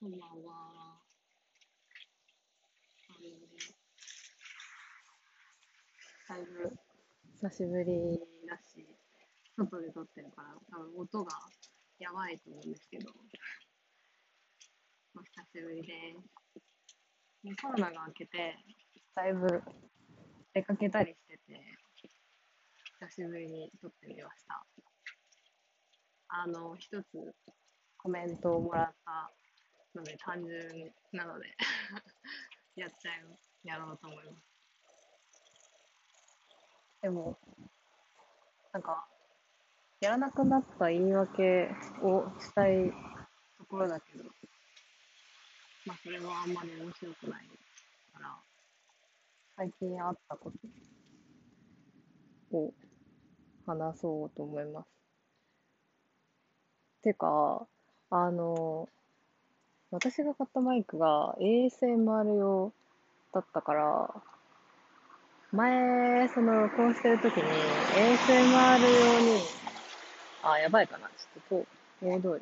こんばんは。だいぶ久しぶりだし、外で撮ってるから、多分音がやばいと思うんですけど、お久しぶりです。コロナが明けて、だいぶ出かけたりしてて、久しぶりに撮ってみました。あの、一つコメントをもらったので、単純なので やっちゃう、やろうと思います。でも、なんか、やらなくなった言い訳をしたいところだけど、まあ、それはあんまり面白くないから、最近あったことを話そうと思います。てか、あの、私が買ったマイクが ASMR 用だったから、前、その録音してる時に ASMR 用に、あ、やばいかな。ちょっと大通りね。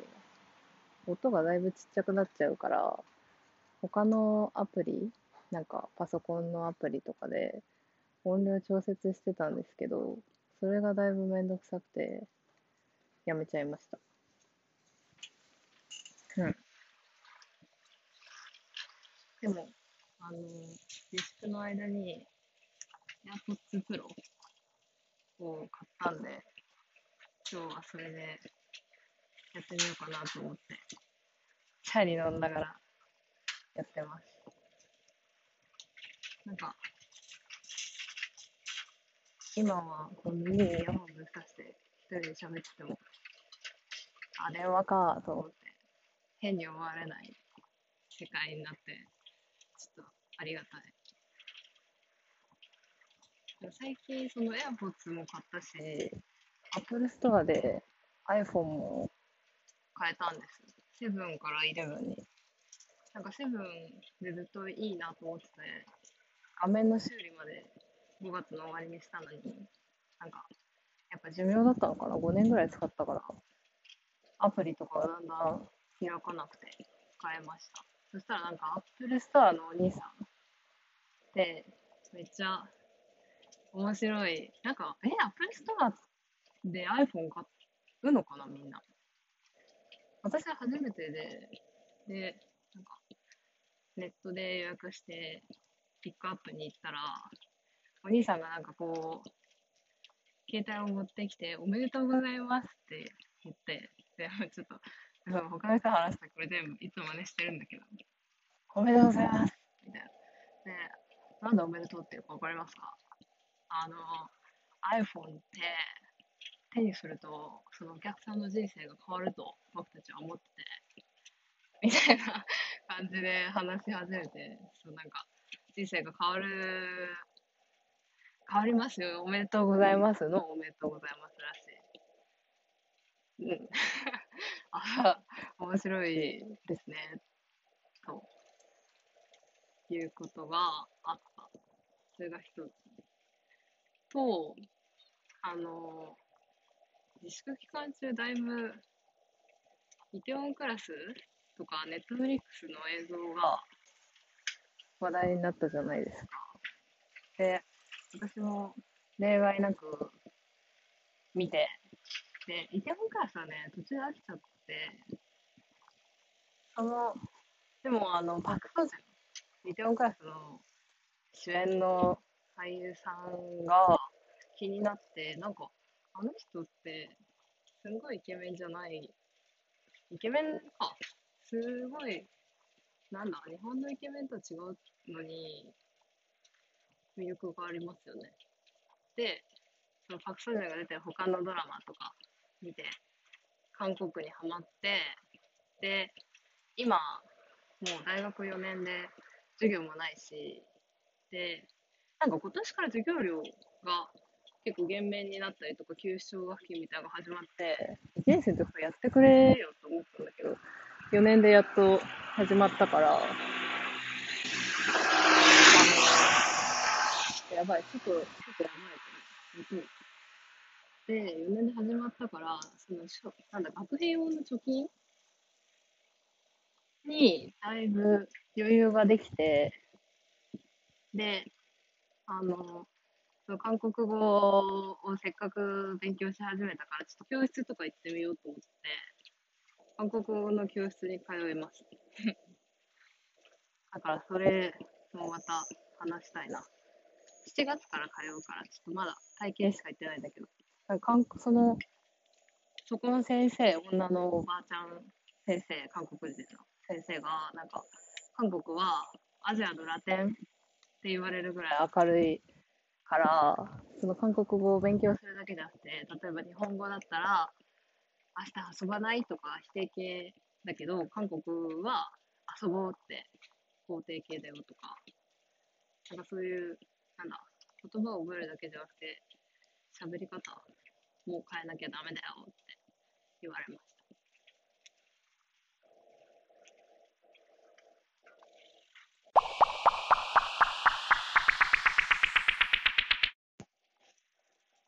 音がだいぶちっちゃくなっちゃうから、他のアプリ、なんかパソコンのアプリとかで音量調節してたんですけど、それがだいぶめんどくさくて、やめちゃいました。うん。でも、あの、自粛の間に AirPods Pro を買ったんで、今日はそれでやってみようかなと思って、チャリ飲んだからやってます。なんか、今はこう耳にイヤホンぶっ刺して一人で喋ってても、あ、電話かと思って、変に思われない世界になって、ちょっとありがたい。最近その AirPods も買ったし、Apple Store で iPhone も変えたんです。セブンからイレブンに。なんかセブンでずっといいなと思ってて、画面の修理まで5月の終わりにしたのに、なんか、やっぱ寿命だったのかな ?5 年ぐらい使ったから、アプリとかがだんだん開かなくて変えました。そしたらなんか Apple Store のお兄さんで、めっちゃ面白い。なんか、え、Apple Store で iPhone 買うのかなみんな。私は初めてで、で、なんか、ネットで予約して、ピックアップに行ったら、お兄さんがなんかこう、携帯を持ってきて、おめでとうございますって言って、で、ちょっと、その他の人話したらこれ全部いつも真似してるんだけど、おめでとうございますみたいな。で、なんでおめでとうっていうかわかりますか？あの、iPhone って手にすると、そのお客さんの人生が変わると僕たちは思ってて、みたいな感じで話し始めて、そうなんか、人生が変わる、変わりますよ、おめでとうございますのおめでとうございますらしい。うん。あ、面白いですね。ということがあった。それが一つ。と、あの、自粛期間中だいぶ、イテウォンクラスとか、ネットフリックスの映像が話題になったじゃないですか。で、私も例外なく見て、で、イテウォンクラスはね、途中で飽きちゃって、その、でもあの、パク・ソジュン、イテウォンクラスの主演の俳優さんが気になって、なんか、あの人って、すごいイケメンじゃない、イケメンか、すごい、なんだ、日本のイケメンと違うのに、魅力がありますよね。で、そのパク・ソジュンが出てる他のドラマとか見て、韓国にハマって、で、今、もう大学4年で授業もないし、で、なんか今年から授業料が結構減免になったりとか、給奨学金みたいなのが始まって、1年生の時からやってくれよと思ったんだけど、4年でやっと始まったから、あの、やばい、ちょっと、ちょっとやばいと思う。って。4年で始まったから、その、しょなんだ、学費用の貯金にだいぶ余裕ができて、で、あ、の韓国語をせっかく勉強し始めたから、ちょっと教室とか行ってみようと思って、韓国語の教室に通います。だからそれもまた話したいな。7月から通うから、ちょっとまだ体験しか行ってないんだけど、韓その、そこの先生、女のおばあちゃん先生、韓国人の。先生が、なんか、韓国はアジアのラテンって言われるぐらい明るいから、その韓国語を勉強するだけじゃなくて、例えば日本語だったら、明日遊ばないとか否定形だけど、韓国は遊ぼうって肯定形だよとか、なんかそういう、なんだ、言葉を覚えるだけじゃなくて、喋り方もう変えなきゃダメだ。よって言われました。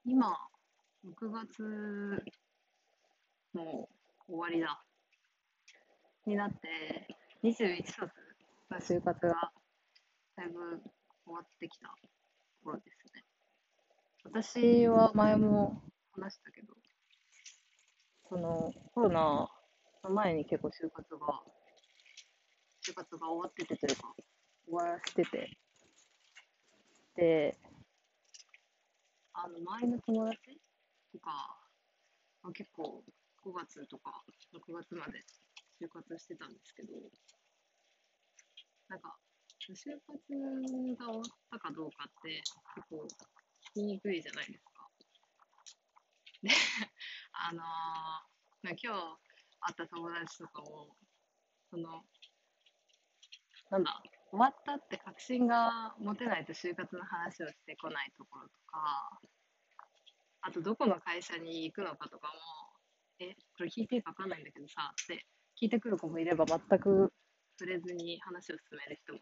今、6月の終わりだ。になって、21卒の就活がだ。いぶ終わってきた頃ですね。私は前も話したけど、そのコロナの前に結構就活が、就活が終わっててというか、終わらせてて、で、あの、周りの友達とか、まあ、結構5月とか6月まで就活してたんですけど、なんか、就活が終わったかどうかって結構聞きにくいじゃないですか。で、あのー、今日会った友達とかも、その、なんだ、終わったって確信が持てないと就活の話をしてこないところとか、あとどこの会社に行くのかとかも、え、これ聞いていいかわかんないんだけどさ、って聞いてくる子もいれば全く触れずに話を進める人も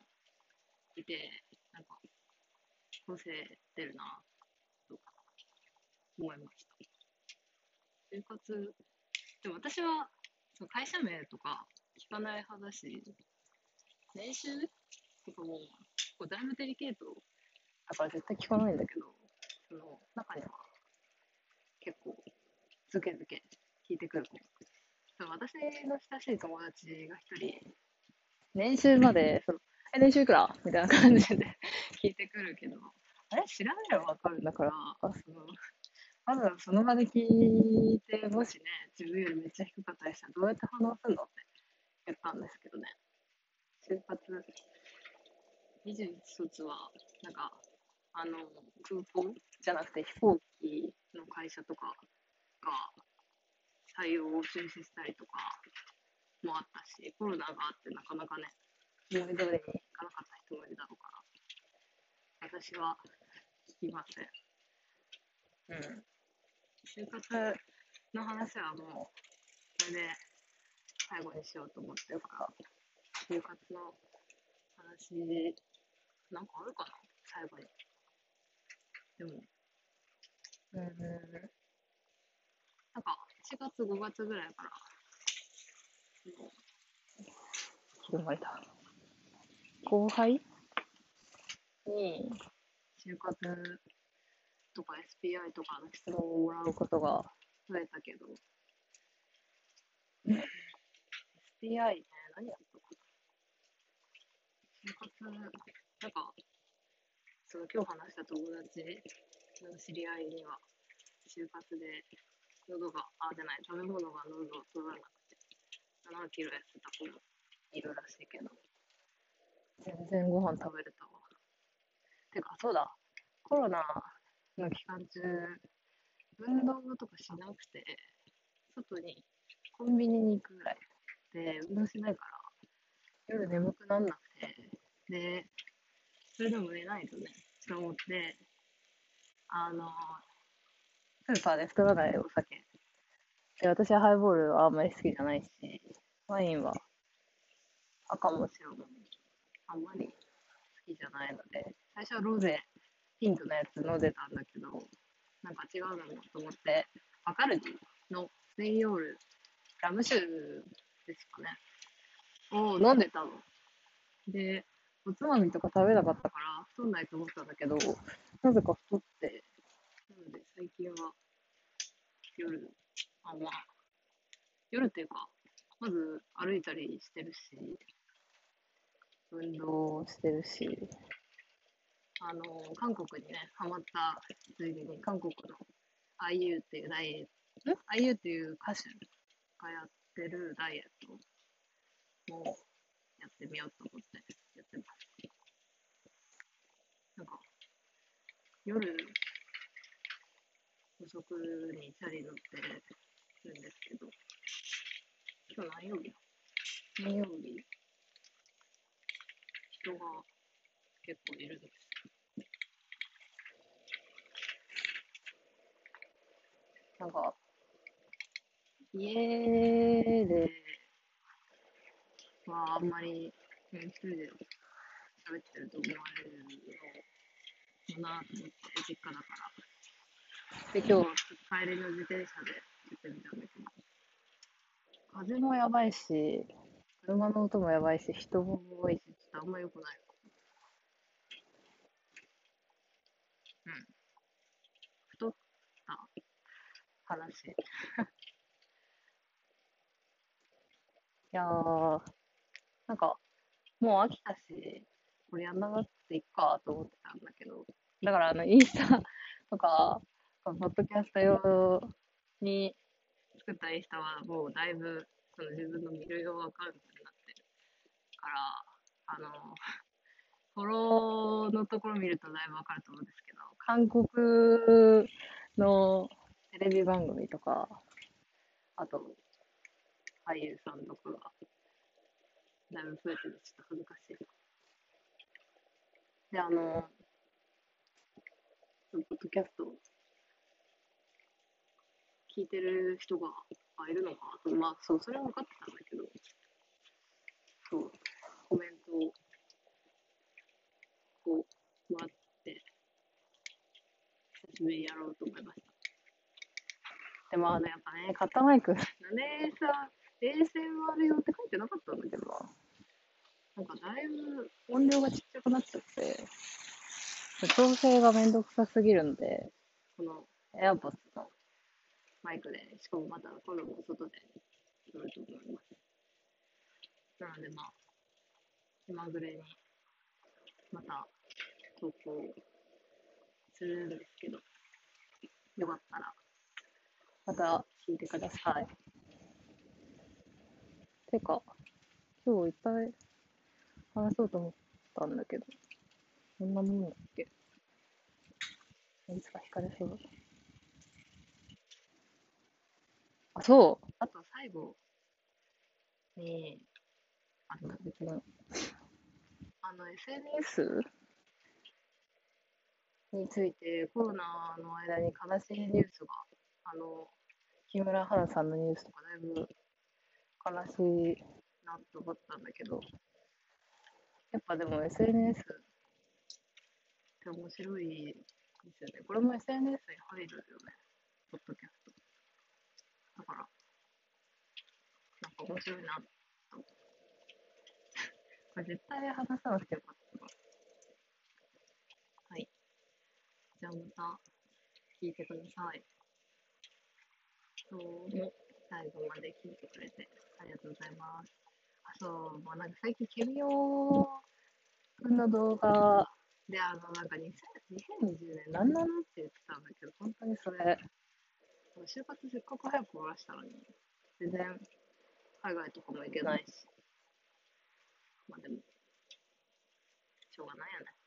いて、なんか、個性出るな、と思いました。就活、でも私は、その会社名とか聞かない派だし、年収とかも、こうだいぶデリケート。だから絶対聞かないんだけど、その中には結構ズケズケ聞いてくる子。私の親しい友達が一人、年収まで、そのえ、年収いくら？みたいな感じで聞いてくるけど、あれ？調べればわかるんだから、そのまずはその場で聞いて、もしね、自分よりめっちゃ低かったりしたらどうやって反応するのって言ったんですけどね。就活21卒は、なんか、あの、空港じゃなくて飛行機の会社とかが採用を中止したりとかもあったし、コロナがあってなかなかね、思い通りにいかなかった人もいるだろうから、私は聞きません。うん。就活の話はもう、これで最後にしようと思ってるから、就活の話、なんかあるかな？最後に。でも、うん、なんか4月、5月ぐらいから、広まりた。後輩に、就活とか SPI とかの質問をもらうことが増えたけど、SPI ね、何やったか就活、なんか、その今日話した友達の知り合いには、就活で喉が、あ、じゃない、食べ物が喉を通らなくて、7キロ痩せた子もいるらしいけど、全然ご飯食べれたわ。てか、そうだ、コロナの期間中、運動とかしなくて、外にコンビニに行くぐらいで、運動しないから、夜眠くなんなくて、で、それでも寝ないとね、と思って、あの、スーパーで太らないお酒。で私はハイボールはあんまり好きじゃないし、ワインは赤も白もあんまり好きじゃないので、最初はロゼ、ピンクのやつ飲んでたんだけど、なんか違うのと思って、バカルディのスイヨール、ラム酒ですかね。を飲んでたの。で、おつまみとか食べなかったから太んないと思ったんだけど、なぜか太って、なので最近は夜、あ、まあ、夜っていうか、まず歩いたりしてるし、運動してるし、あの、韓国にね、ハマったついでに、韓国の IU っていうダイエット、ん ?IU っていう歌手がやってるダイエットもやってみようと思ってやってます。なんか、夜遅くにチャリ乗ってるんですけど、今日何曜日だ？金曜日？人が結構いるんです。なんか、家ではああんまり、ね、一人で喋ってると思われるのかなと思って、実家だから。で、今日、帰りの自転車で行ってみたんだけど、風もやばいし、車の音もやばいし、人も多いし、ちょっとあんま良くない。うん。太った話。いやー、なんか、もう飽きたし、これやんなくていいかと思ってたんだけど、だからあの、インスタとか、ポッドキャスト用に作ったインスタはもうだいぶその自分の見る用アカウントになってるから、あの、フォローのところ見るとだいぶわかると思うんですけど、韓国のテレビ番組とか、あと、俳優さんとかが、だいぶ増えててちょっと恥ずかしい。で、あの、ポッドキャスト聞いてる人があいるのかなと、まあ、そう、それは分かってたんだけど、そう、コメントを、こう、もらって、久しぶりにやろうと思いました。でも、あの、やっぱね、買ったマイク、なんでさ、ASMR 用って書いてなかったんだけどな。なんか、だいぶ音量がちっちゃくなっちゃって、調整がめんどくさすぎるんで、この AirPods のマイクで、しかもまた今度も外で撮ると思います。なのでまあ、気まぐれにまた投稿するんですけど、よかったらまた聞いてください。てか、今日いっぱい話そうと思ったんだけど、こんなもんだっけ？いつか惹かれそうだ。あ、そう。あと最後に、あの、あの、SNS についてコロナの間に悲しいニュースが、あの、木村花さんのニュースとかだいぶ悲しいなと思ったんだけど、やっぱでも SNS って面白いですよね。これも SNS に入るよね。ポッドキャスト。だから、なんか面白いなと。こ れ絶対話さなくてよかったな。はい。じゃあまた聞いてください。今日も最後まで聞いてくれて。ありがとうございます。あ、そう、もうなんか最近、ケミオくんの動画。で、あの、なんか2000 2020年なんなのって言ってたんだけど、本当にそれ、就活せっかく早く終わらしたのに、全然海外とかも行けないし、まあでも、しょうがないよね。